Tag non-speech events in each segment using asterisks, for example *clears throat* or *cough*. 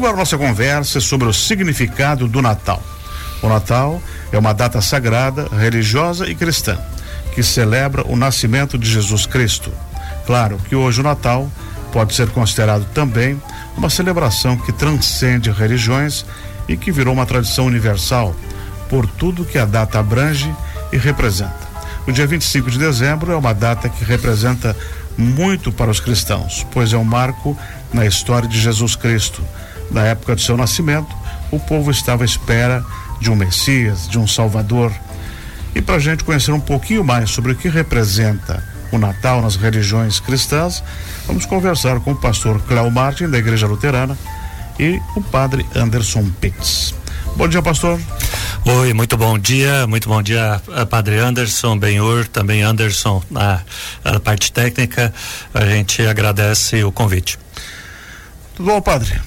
Agora nossa conversa é sobre o significado do Natal. O Natal é uma data sagrada, religiosa e cristã, que celebra o nascimento de Jesus Cristo. Claro que hoje o Natal pode ser considerado também uma celebração que transcende religiões e que virou uma tradição universal por tudo que a data abrange e representa. O dia 25 de dezembro é uma data que representa muito para os cristãos, pois é um marco na história de Jesus Cristo. Na época de seu nascimento, o povo estava à espera de um Messias, de um Salvador. E para a gente conhecer um pouquinho mais sobre o que representa o Natal nas religiões cristãs, vamos conversar com o pastor Cléo Martin, da Igreja Luterana, e o padre Anderson Pitts. Bom dia, pastor. Oi, muito bom dia, muito bom dia, eh, Padre Anderson, Benhur, também Anderson na, na parte técnica. A gente agradece o convite. Tudo bom, Padre?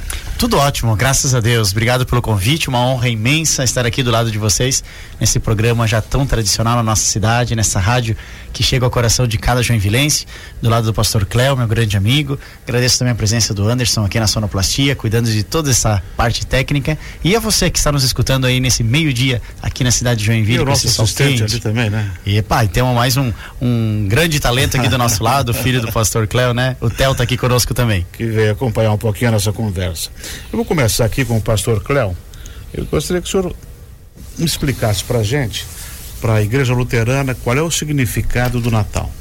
Tudo ótimo, graças a Deus. Obrigado pelo convite, uma honra imensa estar aqui do lado de vocês nesse programa já tão tradicional na nossa cidade, nessa rádio que chega ao coração de cada joinvilense, do lado do pastor Cléo, meu grande amigo. Agradeço também a presença do Anderson aqui na Sonoplastia, cuidando de toda essa parte técnica. E a você que está nos escutando aí nesse meio-dia aqui na cidade de Joinville, e o nosso assistente ali também, né? E pá, e temos mais um, um grande talento aqui do nosso lado, o filho do pastor Cléo, né? O Theo tá aqui conosco também. Que veio acompanhar um pouquinho a nossa conversa. Eu vou começar aqui com o pastor Cléo. Eu gostaria que o senhor explicasse para a gente, para a Igreja Luterana, qual é o significado do Natal.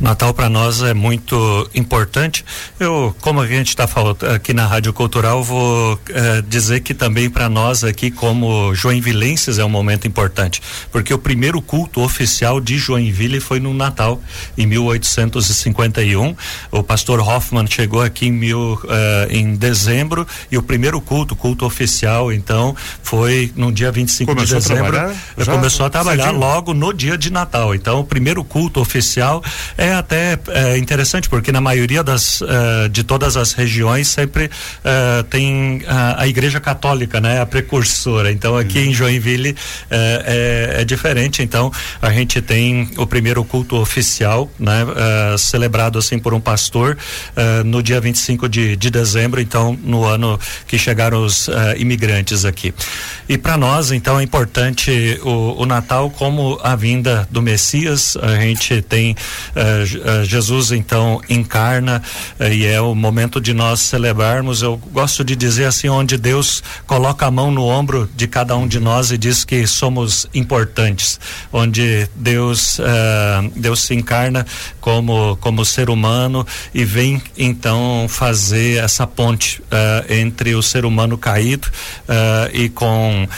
Natal para nós é muito importante. Eu, como a gente está falando aqui na Rádio Cultural, vou eh, dizer que também para nós aqui, como Joinvilenses, é um momento importante, porque o primeiro culto oficial de Joinville foi no Natal, em 1851. O pastor Hoffman chegou aqui em, mil, eh, em dezembro e o primeiro culto, culto oficial, então, foi no dia 25 começou de dezembro. A começou a trabalhar logo no dia de Natal. Então, o primeiro culto oficial é é até é, interessante porque na maioria das uh, de todas as regiões sempre uh, tem a, a, Igreja Católica, né, a precursora. Então aqui uhum. em Joinville uh, é, é, diferente. Então a gente tem o primeiro culto oficial, né, celebrado assim por um pastor no dia 25 de, de dezembro. Então no ano que chegaram os imigrantes aqui. E para nós então é importante o, o Natal como a vinda do Messias. A gente tem Jesus então encarna uh, e é o momento de nós celebrarmos. Eu gosto de dizer assim, onde Deus coloca a mão no ombro de cada um de nós e diz que somos importantes, onde Deus Deus se encarna como como ser humano e vem então fazer essa ponte entre o ser humano caído e com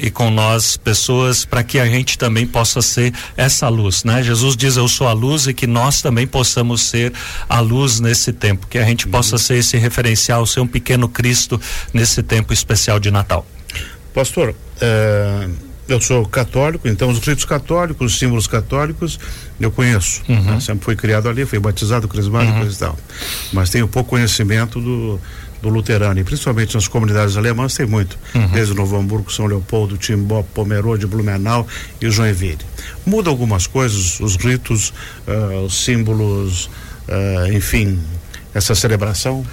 e com nós pessoas para que a gente também possa ser essa luz, né? Jesus diz eu sou a luz e que nós também possamos ser a luz nesse tempo, que a gente possa ser esse referencial, ser um pequeno Cristo nesse tempo especial de Natal. Pastor, é, eu sou católico, então os ritos católicos, os símbolos católicos, eu conheço. Uhum. Né? Sempre fui criado ali, fui batizado, crismado uhum. e tal. Mas tenho pouco conhecimento do, do luterano, e principalmente nas comunidades alemãs tem muito, uhum. desde Novo Hamburgo, São Leopoldo, Timbó, Pomerode, Blumenau e Joinville. Muda algumas coisas, os ritos, uh, os símbolos, uh, enfim, essa celebração?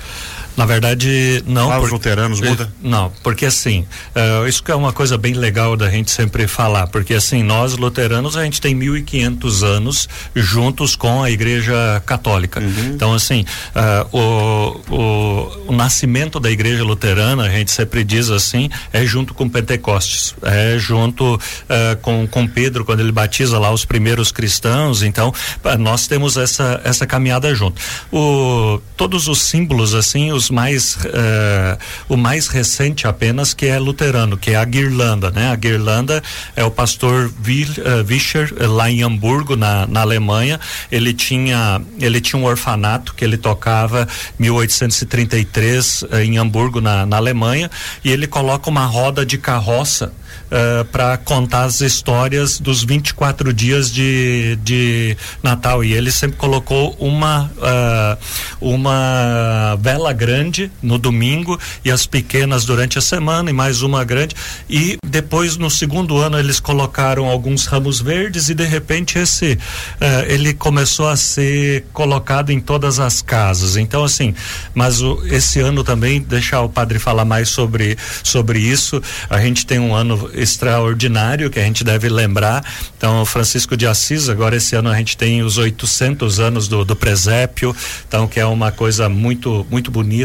Na verdade, não. Ah, os luteranos muda? Eh, não, porque assim, uh, isso que é uma coisa bem legal da gente sempre falar, porque assim, nós luteranos, a gente tem 1.500 anos juntos com a Igreja Católica. Uhum. Então, assim, uh, o, o, o, nascimento da Igreja Luterana, a gente sempre diz assim, é junto com Pentecostes, é junto uh, com, com Pedro, quando ele batiza lá os primeiros cristãos. Então, nós temos essa, essa caminhada junto. O, todos os símbolos, assim, os mais uh, o mais recente apenas que é luterano, que é a guirlanda, né? A guirlanda é o pastor uh, Wischer uh, lá em Hamburgo na, na Alemanha. Ele tinha ele tinha um orfanato que ele tocava 1833 em Hamburgo na, na Alemanha e ele coloca uma roda de carroça uh, para contar as histórias dos 24 dias de, de Natal e ele sempre colocou uma uh, uma vela grande grande no domingo e as pequenas durante a semana e mais uma grande e depois no segundo ano eles colocaram alguns ramos verdes e de repente esse uh, ele começou a ser colocado em todas as casas. Então assim, mas o, esse ano também deixar o padre falar mais sobre sobre isso. A gente tem um ano extraordinário que a gente deve lembrar. Então Francisco de Assis agora esse ano a gente tem os 800 anos do, do presépio, então que é uma coisa muito muito bonita,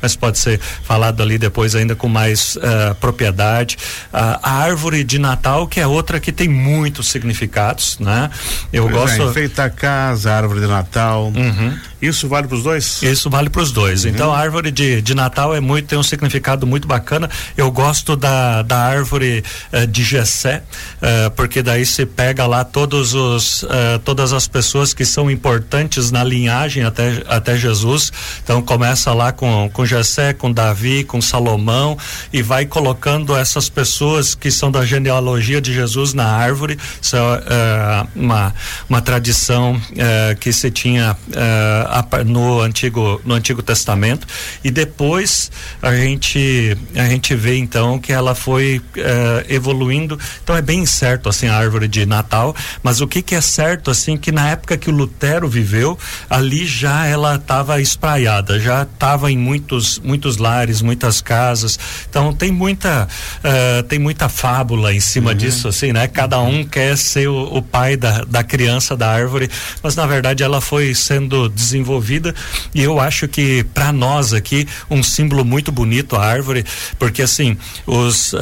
mas pode ser falado ali depois ainda com mais uh, propriedade. Uh, a árvore de Natal que é outra que tem muitos significados, né? Eu pois gosto. É, enfeitar a casa, árvore de Natal. Uhum. Isso vale para os dois? Isso vale para os dois. Uhum. Então a árvore de, de Natal é muito tem um significado muito bacana. Eu gosto da, da árvore uh, de Gessé, uh, porque daí se pega lá todos os todas as pessoas que são importantes na linhagem até até Jesus. Então começa lá com com Gessé, com Davi, com Salomão e vai colocando essas pessoas que são da genealogia de Jesus na árvore. Isso é uma uma tradição que se tinha no antigo no antigo testamento e depois a gente a gente vê então que ela foi uh, evoluindo então é bem certo assim a árvore de Natal mas o que que é certo assim que na época que o Lutero viveu ali já ela estava espraiada já estava em muitos muitos lares muitas casas então tem muita uh, tem muita fábula em cima uhum. disso assim né cada um quer ser o, o pai da, da criança da árvore mas na verdade ela foi sendo desenvolvida e eu acho que para nós aqui um símbolo muito bonito a árvore, porque assim os uh,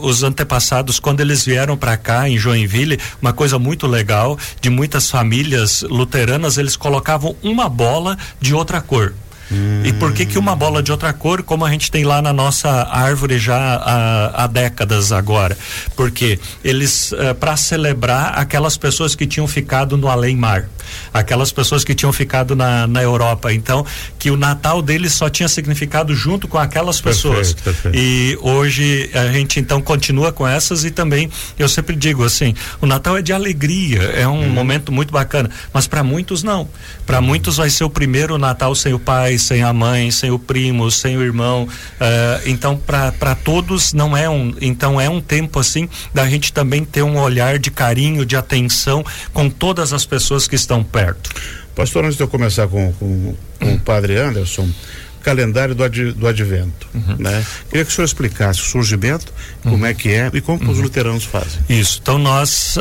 os antepassados quando eles vieram para cá em Joinville, uma coisa muito legal de muitas famílias luteranas eles colocavam uma bola de outra cor. Hum. E por que que uma bola de outra cor, como a gente tem lá na nossa árvore já há, há décadas agora? Porque eles, uh, para celebrar aquelas pessoas que tinham ficado no além-mar, aquelas pessoas que tinham ficado na, na Europa. Então, que o Natal deles só tinha significado junto com aquelas pessoas. Perfeito, perfeito. E hoje a gente então continua com essas e também eu sempre digo assim, o Natal é de alegria, é um hum. momento muito bacana, mas para muitos não. Para muitos vai ser o primeiro Natal sem o pai, sem a mãe, sem o primo, sem o irmão. Uh, então, para todos não é um. Então é um tempo assim da gente também ter um olhar de carinho, de atenção com todas as pessoas que estão perto. Pastor, antes de eu começar com, com, com o padre Anderson, calendário do, ad, do advento, uhum. né? Queria que o senhor explicasse o surgimento, uhum. como é que é e como uhum. os luteranos fazem. Isso. Então nós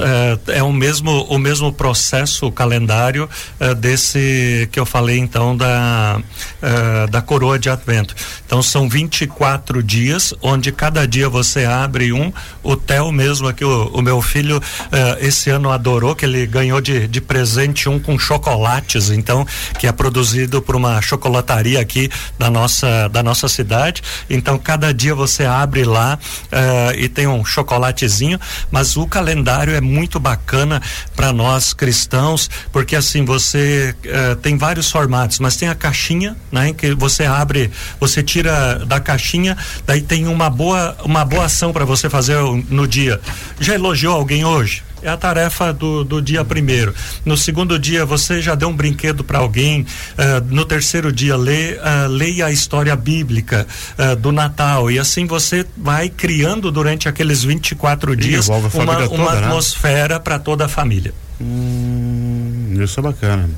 é, é o mesmo o mesmo processo, o calendário é, desse que eu falei então da é, da coroa de advento. Então são 24 dias, onde cada dia você abre um. O Theo mesmo aqui, o, o meu filho esse ano adorou que ele ganhou de, de presente um com chocolates, então que é produzido por uma chocolataria aqui da nossa da nossa cidade. Então cada dia você abre lá uh, e tem um chocolatezinho, mas o calendário é muito bacana para nós cristãos, porque assim você uh, tem vários formatos, mas tem a caixinha, né, que você abre, você tira da caixinha, daí tem uma boa uma boa ação para você fazer no dia. Já elogiou alguém hoje? É a tarefa do, do dia primeiro. No segundo dia, você já deu um brinquedo para alguém. Uh, no terceiro dia, lê, uh, leia a história bíblica uh, do Natal. E assim você vai criando durante aqueles 24 dias uma, toda, uma né? atmosfera para toda a família. Hum, isso é bacana.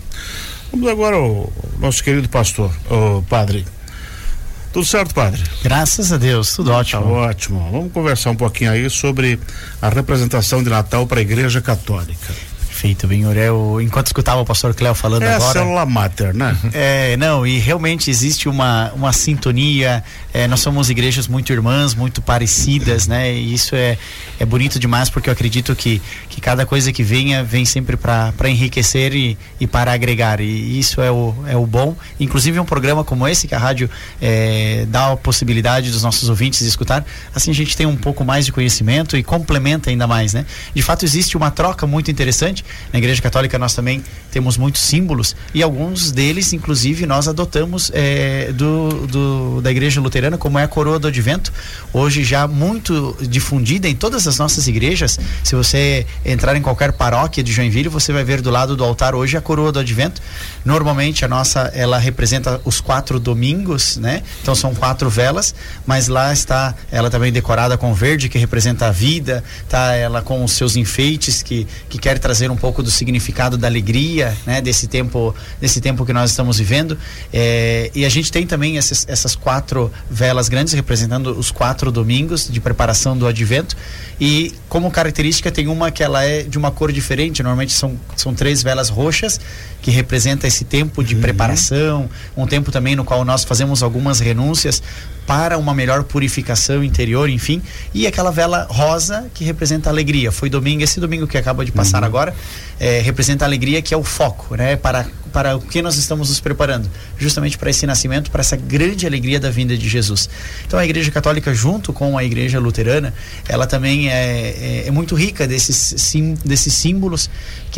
Vamos agora ao nosso querido pastor, o padre. Tudo certo, padre? Graças a Deus, tudo ótimo. Tá ótimo. Vamos conversar um pouquinho aí sobre a representação de Natal para a Igreja Católica. Perfeito, Benhur. Eu, enquanto escutava o pastor Cléo falando é agora. É célula mater, né? É, não, e realmente existe uma, uma sintonia. É, nós somos igrejas muito irmãs, muito parecidas, né? E isso é, é bonito demais porque eu acredito que, que cada coisa que venha vem sempre para enriquecer e, e para agregar. E isso é o, é o bom. Inclusive um programa como esse, que a rádio é, dá a possibilidade dos nossos ouvintes escutar, assim a gente tem um pouco mais de conhecimento e complementa ainda mais, né? De fato, existe uma troca muito interessante Na Igreja Católica nós também temos muitos símbolos e alguns deles, inclusive, nós adotamos é, do, do, da Igreja Luterana, como é a coroa do Advento, hoje já muito difundida em todas as nossas igrejas. Se você entrar em qualquer paróquia de Joinville, você vai ver do lado do altar hoje a coroa do Advento. Normalmente a nossa ela representa os quatro domingos, né? Então são quatro velas, mas lá está ela também decorada com verde que representa a vida, tá ela com os seus enfeites que que quer trazer um pouco do significado da alegria, né? Desse tempo desse tempo que nós estamos vivendo. É, e a gente tem também essas, essas quatro velas grandes representando os quatro domingos de preparação do Advento e como característica tem uma que ela é de uma cor diferente. Normalmente são são três velas roxas que representa esse tempo de uhum. preparação, um tempo também no qual nós fazemos algumas renúncias para uma melhor purificação interior, enfim, e aquela vela rosa que representa alegria. Foi domingo, esse domingo que acaba de passar uhum. agora, é, representa a alegria que é o foco, né? Para para o que nós estamos nos preparando? Justamente para esse nascimento, para essa grande alegria da vinda de Jesus. Então a Igreja Católica, junto com a Igreja Luterana, ela também é, é, é muito rica desses, sim, desses símbolos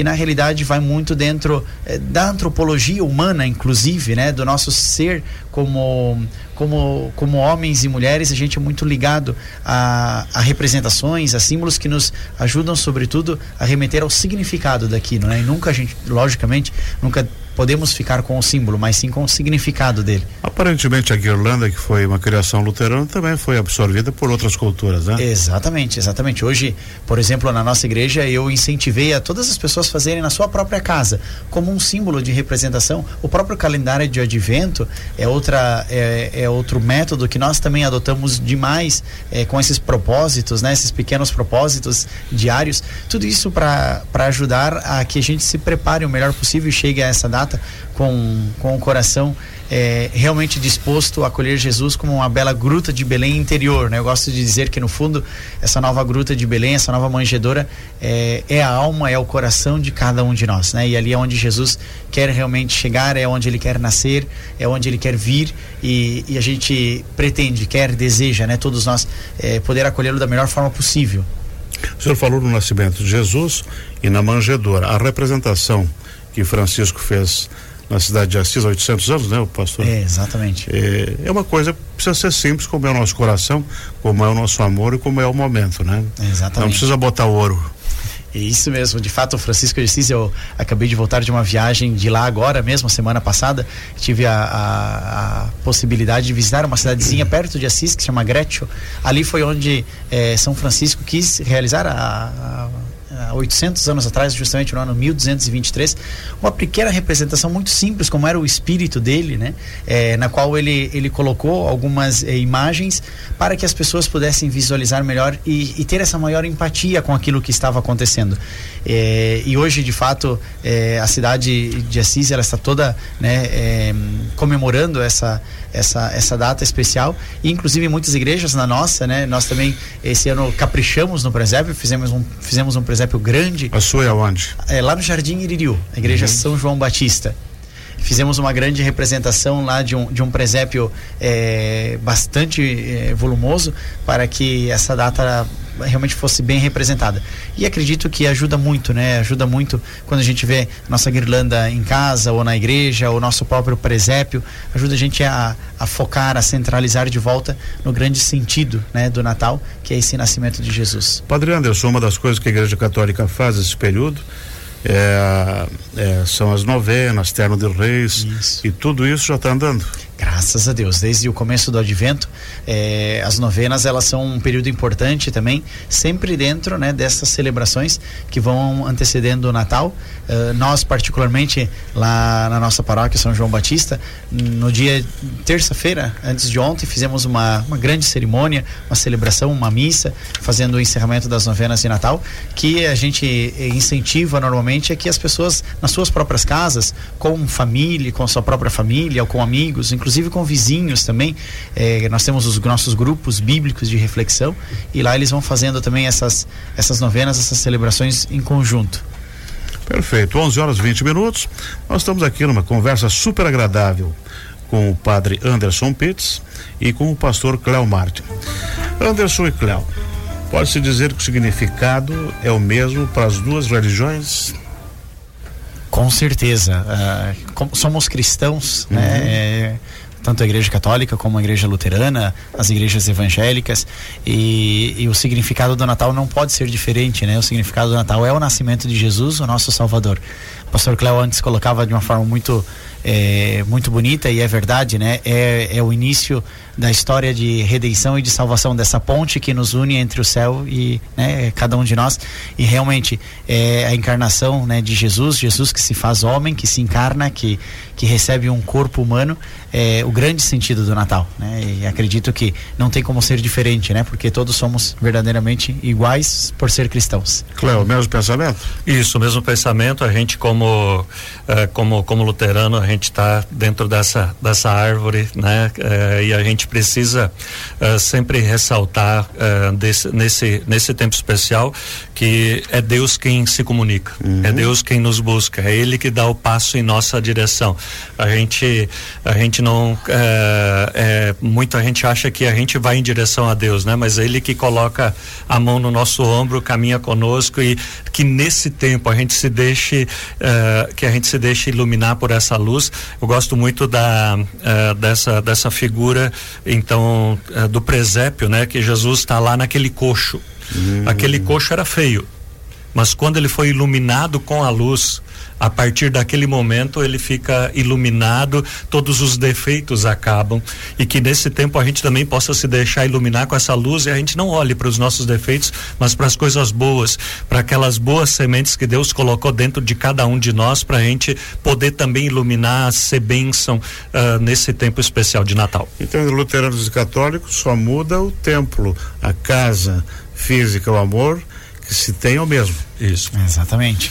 que na realidade vai muito dentro é, da antropologia humana, inclusive, né? Do nosso ser como como, como homens e mulheres, a gente é muito ligado a, a representações, a símbolos que nos ajudam, sobretudo, a remeter ao significado daquilo, né? E nunca a gente, logicamente, nunca podemos ficar com o símbolo, mas sim com o significado dele. Aparentemente a guirlanda, que foi uma criação luterana, também foi absorvida por outras culturas, né? Exatamente, exatamente. Hoje, por exemplo, na nossa igreja, eu incentivei a todas as pessoas fazerem na sua própria casa, como um símbolo de representação. O próprio calendário de advento é outra é, é outro método que nós também adotamos demais é, com esses propósitos, né? Esses pequenos propósitos diários. Tudo isso para ajudar a que a gente se prepare o melhor possível e chegue a essa data com, com o coração é, realmente disposto a acolher Jesus como uma bela gruta de Belém interior. Né? Eu gosto de dizer que, no fundo, essa nova gruta de Belém, essa nova manjedoura, é, é a alma, é o coração de cada um de nós. Né? E ali é onde Jesus quer realmente chegar, é onde ele quer nascer, é onde ele quer vir e, e a gente pretende, quer, deseja, né? todos nós, é, poder acolhê-lo da melhor forma possível. O senhor falou no nascimento de Jesus e na manjedoura. A representação que Francisco fez na cidade de Assis há 800 anos, né, o pastor? É, exatamente. É, é uma coisa que precisa ser simples, como é o nosso coração, como é o nosso amor e como é o momento, né? exatamente. Não precisa botar ouro. Isso mesmo, de fato, Francisco de Assis, eu acabei de voltar de uma viagem de lá agora mesmo, semana passada, tive a, a, a possibilidade de visitar uma cidadezinha *clears throat* perto de Assis, que se chama Gretchen. Ali foi onde eh, São Francisco quis realizar a, a há 800 anos atrás, justamente no ano 1223, uma pequena representação muito simples, como era o espírito dele, né? É, na qual ele, ele colocou algumas é, imagens para que as pessoas pudessem visualizar melhor e, e, ter essa maior empatia com aquilo que estava acontecendo. É, e hoje, de fato, é, a cidade de Assis ela está toda né, é, comemorando essa, essa, essa data especial. E, inclusive, muitas igrejas na nossa, né, nós também esse ano caprichamos no presépio, fizemos um, fizemos um presépio grande. A sua é onde? É lá no Jardim Iririu, a igreja uhum. São João Batista fizemos uma grande representação lá de um, de um presépio é, bastante é, volumoso para que essa data realmente fosse bem representada. E acredito que ajuda muito, né? Ajuda muito quando a gente vê nossa guirlanda em casa ou na igreja, ou nosso próprio presépio, ajuda a gente a, a focar, a centralizar de volta no grande sentido, né, do Natal, que é esse nascimento de Jesus. Padre Anderson, uma das coisas que a Igreja Católica faz nesse período é, é, são as novenas, Terno de Reis, isso. e tudo isso já está andando. Graças a Deus, desde o começo do Advento, eh, as novenas elas são um período importante também, sempre dentro, né, dessas celebrações que vão antecedendo o Natal. Uh, nós particularmente lá na nossa paróquia São João Batista, no dia terça-feira, antes de ontem, fizemos uma, uma grande cerimônia, uma celebração, uma missa, fazendo o encerramento das novenas de Natal, que a gente incentiva normalmente é que as pessoas nas suas próprias casas, com família, com sua própria família ou com amigos, inclusive inclusive com vizinhos também. É, nós temos os nossos grupos bíblicos de reflexão e lá eles vão fazendo também essas, essas novenas, essas celebrações em conjunto. Perfeito, 11 horas 20 minutos. Nós estamos aqui numa conversa super agradável com o padre Anderson Pitts e com o pastor Cléo Martin. Anderson e Cléo, pode-se dizer que o significado é o mesmo para as duas religiões? Com certeza. Uh, somos cristãos, né? uhum. né? É, tanto a igreja católica como a igreja luterana, as igrejas evangélicas, e, e, o significado do Natal não pode ser diferente, né? O significado do Natal é o nascimento de Jesus, o nosso Salvador. O pastor Cléo antes colocava de uma forma muito é, muito bonita e é verdade, né? É, é o início da história de redenção e de salvação dessa ponte que nos une entre o céu e né, cada um de nós e realmente é a encarnação né, de Jesus, Jesus que se faz homem, que se encarna, que, que recebe um corpo humano, é o grande sentido do Natal, né? E acredito que não tem como ser diferente, né? Porque todos somos verdadeiramente iguais por ser cristãos. Cléo, mesmo pensamento? Isso, mesmo pensamento. A gente como uh, como como luterano, a gente está dentro dessa dessa árvore, né? Uh, e a gente precisa uh, sempre ressaltar desse, nesse nesse tempo especial que é Deus quem se comunica, uhum. é Deus quem nos busca, é Ele que dá o passo em nossa direção. A gente a gente não é, muita gente acha que a gente vai em direção a Deus, né? Mas é Ele que coloca a mão no nosso ombro, caminha conosco e que nesse tempo a gente se deixe é, que a gente se deixe iluminar por essa luz. Eu gosto muito da é, dessa dessa figura então é, do presépio, né? Que Jesus está lá naquele coxo. Uhum. Aquele coxo era feio, mas quando ele foi iluminado com a luz, a partir daquele momento ele fica iluminado, todos os defeitos acabam e que nesse tempo a gente também possa se deixar iluminar com essa luz e a gente não olhe para os nossos defeitos, mas para as coisas boas, para aquelas boas sementes que Deus colocou dentro de cada um de nós para a gente poder também iluminar, ser bênção uh, nesse tempo especial de Natal. Então, luteranos e católicos só muda o templo, a casa física, o amor que se tem é o mesmo. Isso. Exatamente.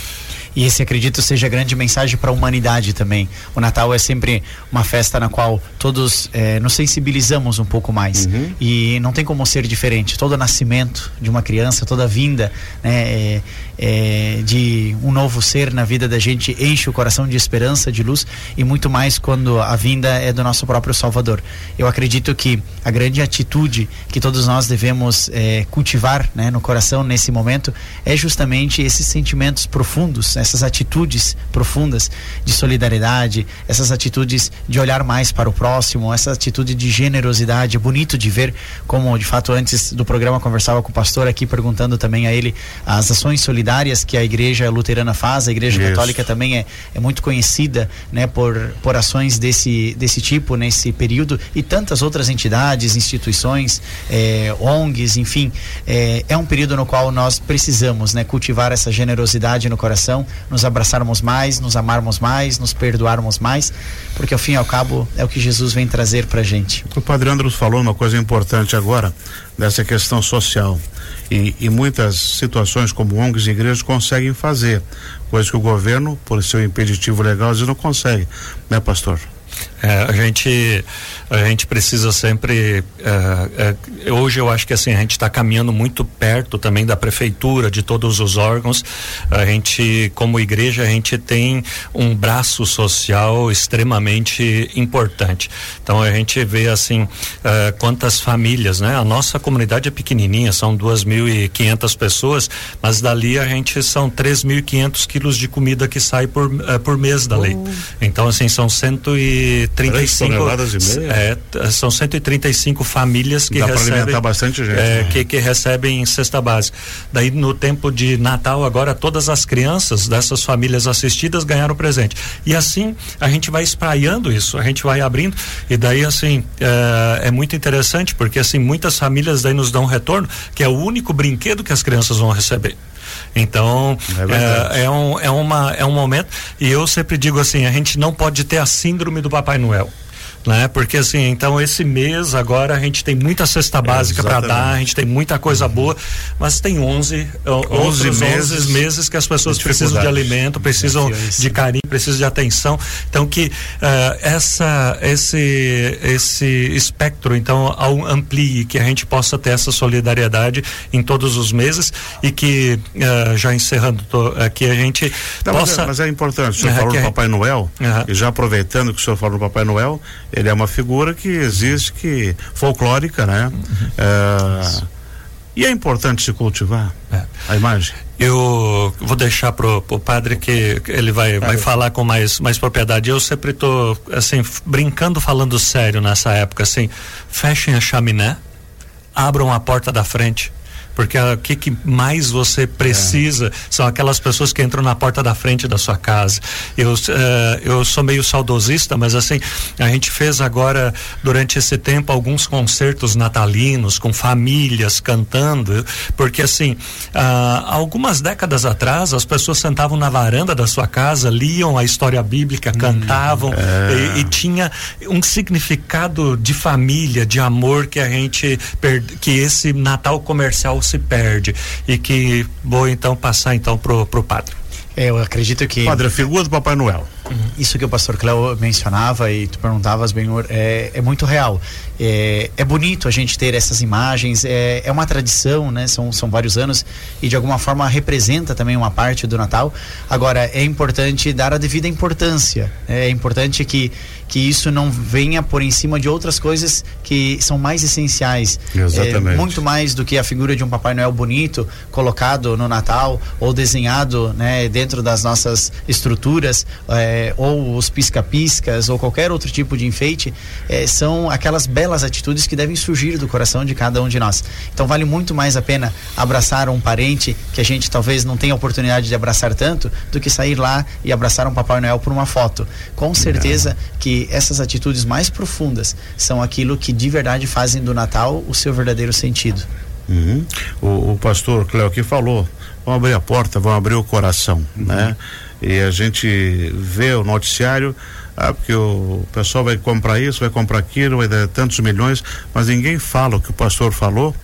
E esse acredito seja a grande mensagem para a humanidade também. O Natal é sempre uma festa na qual todos é, nos sensibilizamos um pouco mais. Uhum. E não tem como ser diferente. Todo nascimento de uma criança, toda vinda né, é, de um novo ser na vida da gente enche o coração de esperança, de luz e muito mais quando a vinda é do nosso próprio Salvador. Eu acredito que a grande atitude que todos nós devemos é, cultivar né, no coração nesse momento é justamente esses sentimentos profundos essas atitudes profundas de solidariedade, essas atitudes de olhar mais para o próximo, essa atitude de generosidade. É bonito de ver como, de fato, antes do programa conversava com o pastor aqui perguntando também a ele as ações solidárias que a igreja luterana faz. A igreja Isso. católica também é, é muito conhecida, né, por, por ações desse, desse tipo nesse período e tantas outras entidades, instituições, é, ONGs, enfim. É, é um período no qual nós precisamos, né, cultivar essa generosidade no coração, nos abraçarmos mais, nos amarmos mais, nos perdoarmos mais, porque ao fim e ao cabo é o que Jesus vem trazer para gente. O Padre Andros falou uma coisa importante agora, dessa questão social. E, e muitas situações, como ONGs e igrejas, conseguem fazer, coisa que o governo, por seu impeditivo legal, às vezes não consegue, né, pastor? É, a gente a gente precisa sempre é, é, hoje eu acho que assim a gente está caminhando muito perto também da prefeitura de todos os órgãos. A gente como igreja a gente tem um braço social extremamente importante. Então a gente vê assim é, quantas famílias né? A nossa comunidade é pequenininha são duas mil e quinhentas pessoas mas dali a gente são três mil e quinhentos quilos de comida que sai por é, por mês dali oh. então assim são cento e 135 toneladas e meia. É, são 135 famílias que Dá recebem bastante gente, é, né? que, que recebem cesta básica. Daí no tempo de Natal agora todas as crianças dessas famílias assistidas ganharam presente. E assim a gente vai espraiando isso, a gente vai abrindo e daí assim é, é muito interessante porque assim muitas famílias daí nos dão retorno que é o único brinquedo que as crianças vão receber. Então, é, é, é, um, é, uma, é um momento, e eu sempre digo assim: a gente não pode ter a síndrome do Papai Noel né? Porque assim, então esse mês agora a gente tem muita cesta básica para dar, a gente tem muita coisa uhum. boa, mas tem 11 11 meses, 11 meses que as pessoas precisam de alimento, precisam de carinho, precisam de atenção. Então que uh, essa esse esse espectro então amplie que a gente possa ter essa solidariedade em todos os meses e que uh, já encerrando aqui a gente Não, possa mas é, mas é importante, o senhor falou do Papai Noel, e já aproveitando que o senhor falou do Papai Noel, ele é uma figura que existe, que folclórica, né? Uhum. É, E é importante se cultivar é. a imagem. Eu vou deixar pro, pro padre que ele vai, vai falar com mais, mais propriedade. Eu sempre tô assim brincando, falando sério nessa época, assim, fechem a chaminé, abram a porta da frente porque o que, que, mais você precisa é. são aquelas pessoas que entram na porta da frente da sua casa. Eu, uh, eu sou meio saudosista, mas assim, a gente fez agora, durante esse tempo, alguns concertos natalinos com famílias cantando, porque assim, uh, algumas décadas atrás, as pessoas sentavam na varanda da sua casa, liam a história bíblica, hum, cantavam, é. e, e, tinha um significado de família, de amor que a gente, que esse Natal comercial se perde e que vou então passar então pro, pro padre. É, eu acredito que. Padre, a figura do Papai Noel. Uhum. Isso que o pastor Cléo mencionava e tu perguntavas bem, é, é muito real. É, é bonito a gente ter essas imagens, é, é uma tradição, né? São, são vários anos e de alguma forma representa também uma parte do Natal. Agora, é importante dar a devida importância. Né? É importante que, que isso não venha por em cima de outras coisas que são mais essenciais. Exatamente. É, muito mais do que a figura de um Papai Noel bonito colocado no Natal ou desenhado né, dentro das nossas estruturas. É, é, ou os pisca-piscas ou qualquer outro tipo de enfeite, é, são aquelas belas atitudes que devem surgir do coração de cada um de nós. Então vale muito mais a pena abraçar um parente que a gente talvez não tenha oportunidade de abraçar tanto, do que sair lá e abraçar um Papai Noel por uma foto. Com certeza que essas atitudes mais profundas são aquilo que de verdade fazem do Natal o seu verdadeiro sentido. Uhum. O, o, pastor Cléo aqui falou, vão abrir a porta, vão abrir o coração, uhum. né? E a gente vê o noticiário, ah, porque o pessoal vai comprar isso, vai comprar aquilo, vai dar tantos milhões, mas ninguém fala o que o pastor falou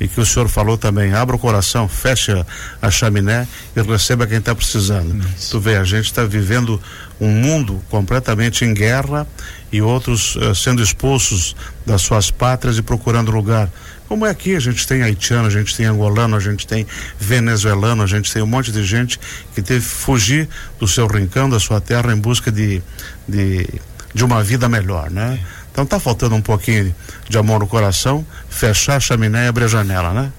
e que o senhor falou também. Abra o coração, fecha a chaminé e receba quem está precisando. Tu vê, a gente está vivendo um mundo completamente em guerra e outros uh, sendo expulsos das suas pátrias e procurando lugar. Como é aqui, a gente tem haitiano, a gente tem angolano, a gente tem venezuelano, a gente tem um monte de gente que teve que fugir do seu rincão, da sua terra, em busca de, de, de uma vida melhor, né? Então tá faltando um pouquinho de amor no coração, fechar a chaminé e abrir a janela, né?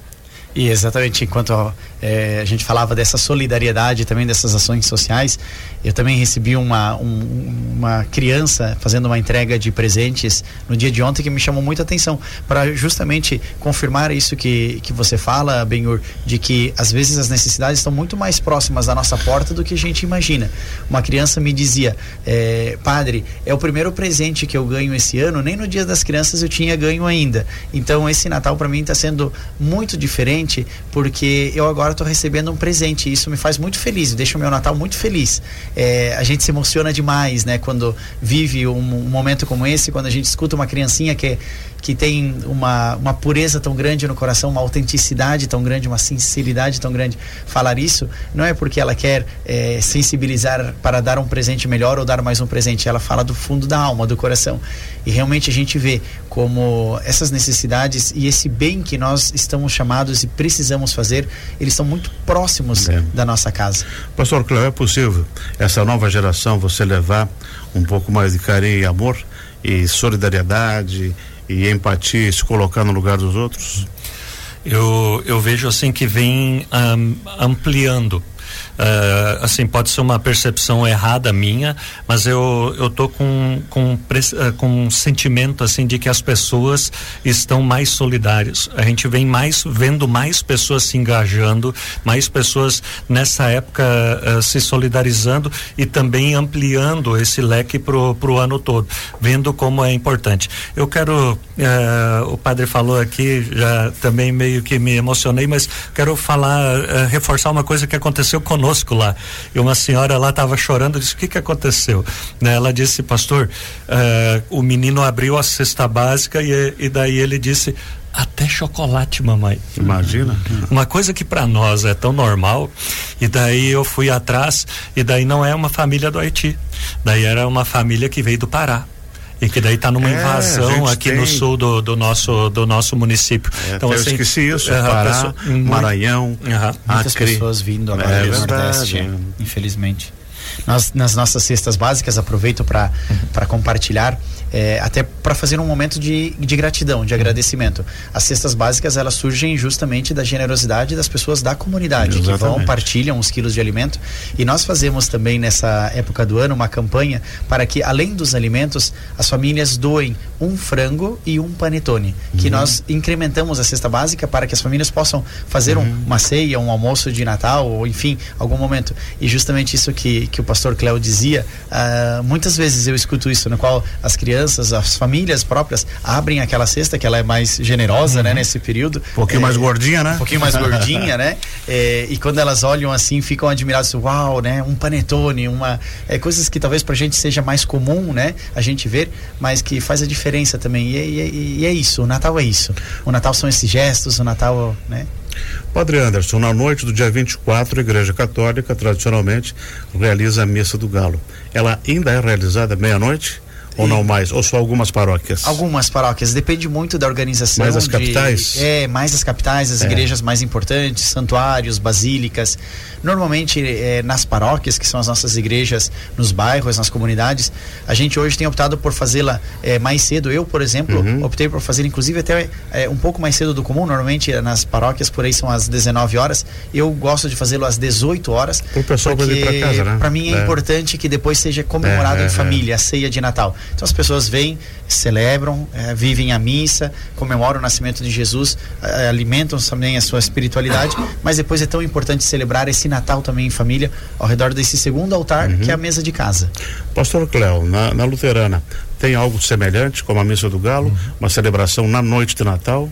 E exatamente enquanto é, a gente falava dessa solidariedade também dessas ações sociais, eu também recebi uma, um, uma criança fazendo uma entrega de presentes no dia de ontem que me chamou muita atenção para justamente confirmar isso que, que você fala, Benhur, de que às vezes as necessidades estão muito mais próximas da nossa porta do que a gente imagina. Uma criança me dizia, é, padre, é o primeiro presente que eu ganho esse ano, nem no dia das crianças eu tinha ganho ainda. Então esse Natal para mim está sendo muito diferente porque eu agora estou recebendo um presente e isso me faz muito feliz, deixa o meu Natal muito feliz é, a gente se emociona demais, né? Quando vive um, um, momento como esse, quando a gente escuta uma criancinha que, que tem uma, uma pureza tão grande no coração, uma autenticidade tão grande, uma sinceridade tão grande. Falar isso não é porque ela quer é, sensibilizar para dar um presente melhor ou dar mais um presente, ela fala do fundo da alma, do coração. E realmente a gente vê como essas necessidades e esse bem que nós estamos chamados e precisamos fazer, eles estão muito próximos é. da nossa casa. Pastor Cléo, é possível essa nova geração você levar um pouco mais de carinho e amor e solidariedade e empatia, se colocar no lugar dos outros? Eu, eu vejo assim que vem um, ampliando Uh, assim, pode ser uma percepção errada minha, mas eu, eu tô com, com, uh, com um sentimento, assim, de que as pessoas estão mais solidárias. A gente vem mais, vendo mais pessoas se engajando, mais pessoas nessa época uh, se solidarizando e também ampliando esse leque pro, pro ano todo, vendo como é importante. Eu quero, o padre falou aqui, já também meio que me emocionei, mas quero falar, reforçar uma coisa que aconteceu conosco lá. E uma senhora lá estava chorando, disse: O que, que aconteceu? Né? Ela disse, pastor, uh, o menino abriu a cesta básica e, e daí ele disse: até chocolate, mamãe. Imagina. Uma coisa que para nós é tão normal. E daí eu fui atrás, e daí não é uma família do Haiti. Daí era uma família que veio do Pará e que daí está numa é, invasão aqui tem... no sul do, do, nosso do nosso município. É, então assim, esqueci isso, uh, Pará, pessoa, Maranhão, uh -huh. Muitas pessoas vindo agora é, do Nordeste, infelizmente. Nós, nas nossas cestas básicas, aproveito para uhum. compartilhar é, até para fazer um momento de, de gratidão, de agradecimento. As cestas básicas elas surgem justamente da generosidade das pessoas da comunidade Exatamente. que vão partilham os quilos de alimento e nós fazemos também nessa época do ano uma campanha para que além dos alimentos as famílias doem um frango e um panetone que uhum. nós incrementamos a cesta básica para que as famílias possam fazer uhum. um, uma ceia, um almoço de Natal ou enfim algum momento e justamente isso que, que o pastor Cléo dizia uh, muitas vezes eu escuto isso no qual as crianças as famílias próprias abrem aquela cesta que ela é mais generosa, né, uhum. né, nesse período. Um pouquinho é, mais gordinha, né? Um pouquinho mais gordinha, né? *laughs* É, e quando elas olham assim, ficam admiradas, uau, né? Um panetone, uma é, coisas que talvez pra gente seja mais comum, né? A gente ver, mas que faz a diferença também. E, e, e é isso, o Natal é isso. O Natal são esses gestos, o Natal, né? Padre Anderson, na noite do dia 24, a Igreja Católica tradicionalmente realiza a missa do Galo. Ela ainda é realizada meia-noite? Ou não mais? Ou só algumas paróquias? Algumas paróquias. Depende muito da organização. Mais as capitais? De, é, mais as capitais, as é. igrejas mais importantes, santuários, basílicas. Normalmente, é, nas paróquias, que são as nossas igrejas nos bairros, nas comunidades, a gente hoje tem optado por fazê-la é, mais cedo. Eu, por exemplo, uhum. optei por fazer, inclusive, até é, um pouco mais cedo do comum. Normalmente, nas paróquias, por aí são às 19 horas. Eu gosto de fazê-lo às 18 horas. O pessoal ir para casa, né? Para mim é, é, importante que depois seja comemorado em família, a ceia de Natal. Então as pessoas vêm, celebram, é, vivem a missa, comemoram o nascimento de Jesus, é, alimentam também a sua espiritualidade, mas depois é tão importante celebrar esse Natal também em família, ao redor desse segundo altar, uhum. que é a mesa de casa. Pastor Cléo, na, na Luterana, tem algo semelhante, como a missa do Galo, uhum. uma celebração na noite de Natal?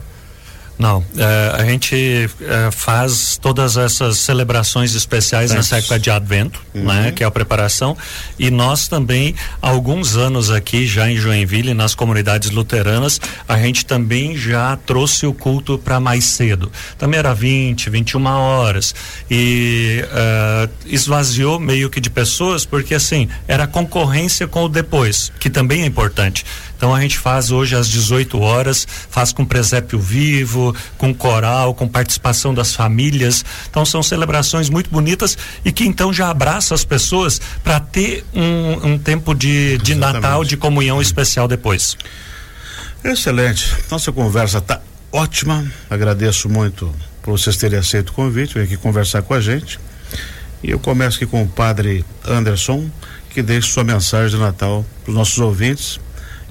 Não, é, a gente é, faz todas essas celebrações especiais nessa época de Advento, uhum. né, que é a preparação, e nós também, há alguns anos aqui, já em Joinville, nas comunidades luteranas, a gente também já trouxe o culto para mais cedo. Também era 20, 21 horas, e uh, esvaziou meio que de pessoas, porque assim, era concorrência com o depois, que também é importante. Então a gente faz hoje às 18 horas, faz com presépio vivo, com coral, com participação das famílias. Então são celebrações muito bonitas e que então já abraça as pessoas para ter um, um, tempo de, de Natal, de comunhão especial depois. Excelente. Nossa conversa está ótima. Agradeço muito por vocês terem aceito o convite, vir aqui conversar com a gente. E eu começo aqui com o padre Anderson, que deixe sua mensagem de Natal para os nossos ouvintes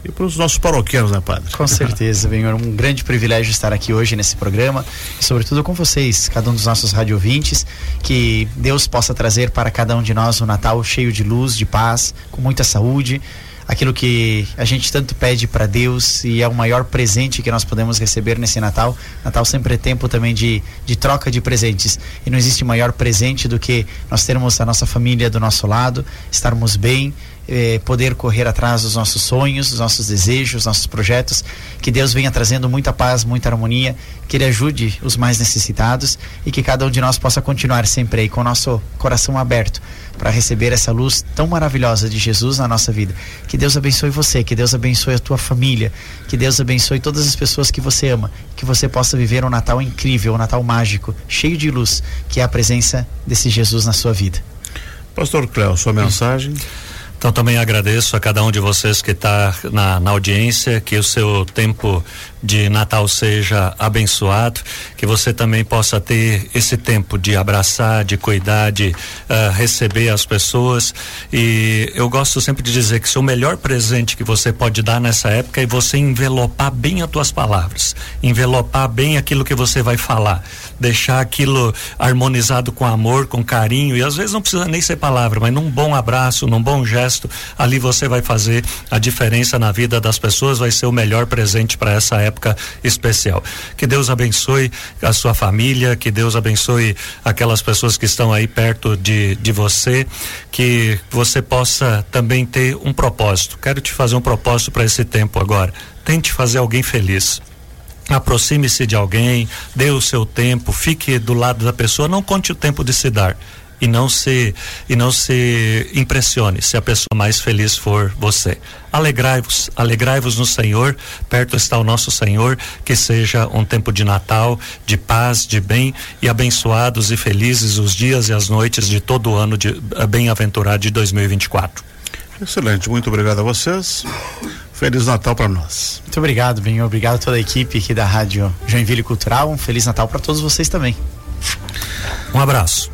e para os nossos paroquianos, né, Padre? Com certeza, *laughs* Benhor. Um grande privilégio estar aqui hoje nesse programa e, sobretudo, com vocês, cada um dos nossos radiovintes. Que Deus possa trazer para cada um de nós um Natal cheio de luz, de paz, com muita saúde. Aquilo que a gente tanto pede para Deus e é o maior presente que nós podemos receber nesse Natal. Natal sempre é tempo também de, de troca de presentes. E não existe maior presente do que nós termos a nossa família do nosso lado, estarmos bem eh, poder correr atrás dos nossos sonhos, dos nossos desejos, nossos projetos. Que Deus venha trazendo muita paz, muita harmonia, que Ele ajude os mais necessitados e que cada um de nós possa continuar sempre aí com o nosso coração aberto para receber essa luz tão maravilhosa de Jesus na nossa vida. Que Deus abençoe você, que Deus abençoe a tua família, que Deus abençoe todas as pessoas que você ama, que você possa viver um Natal incrível, um Natal mágico, cheio de luz, que é a presença desse Jesus na sua vida. Pastor Cléo, sua mensagem. Então também agradeço a cada um de vocês que está na, na audiência, que o seu tempo de Natal seja abençoado, que você também possa ter esse tempo de abraçar, de cuidar, de uh, receber as pessoas. E eu gosto sempre de dizer que o melhor presente que você pode dar nessa época é você envelopar bem as tuas palavras, envelopar bem aquilo que você vai falar, deixar aquilo harmonizado com amor, com carinho. E às vezes não precisa nem ser palavra, mas num bom abraço, num bom gesto, ali você vai fazer a diferença na vida das pessoas, vai ser o melhor presente para essa época especial. Que Deus abençoe a sua família, que Deus abençoe aquelas pessoas que estão aí perto de, de você, que você possa também ter um propósito. Quero te fazer um propósito para esse tempo agora. Tente fazer alguém feliz aproxime-se de alguém, dê o seu tempo, fique do lado da pessoa, não conte o tempo de se dar e não se e não se impressione se a pessoa mais feliz for você. Alegrai-vos, alegrai-vos no Senhor, perto está o nosso Senhor, que seja um tempo de Natal, de paz, de bem e abençoados e felizes os dias e as noites de todo o ano de eh, bem-aventurado de 2024. Excelente, muito obrigado a vocês. Feliz Natal para nós. Muito obrigado, bem, obrigado a toda a equipe aqui da Rádio Joinville Cultural. Um feliz Natal para todos vocês também. Um abraço.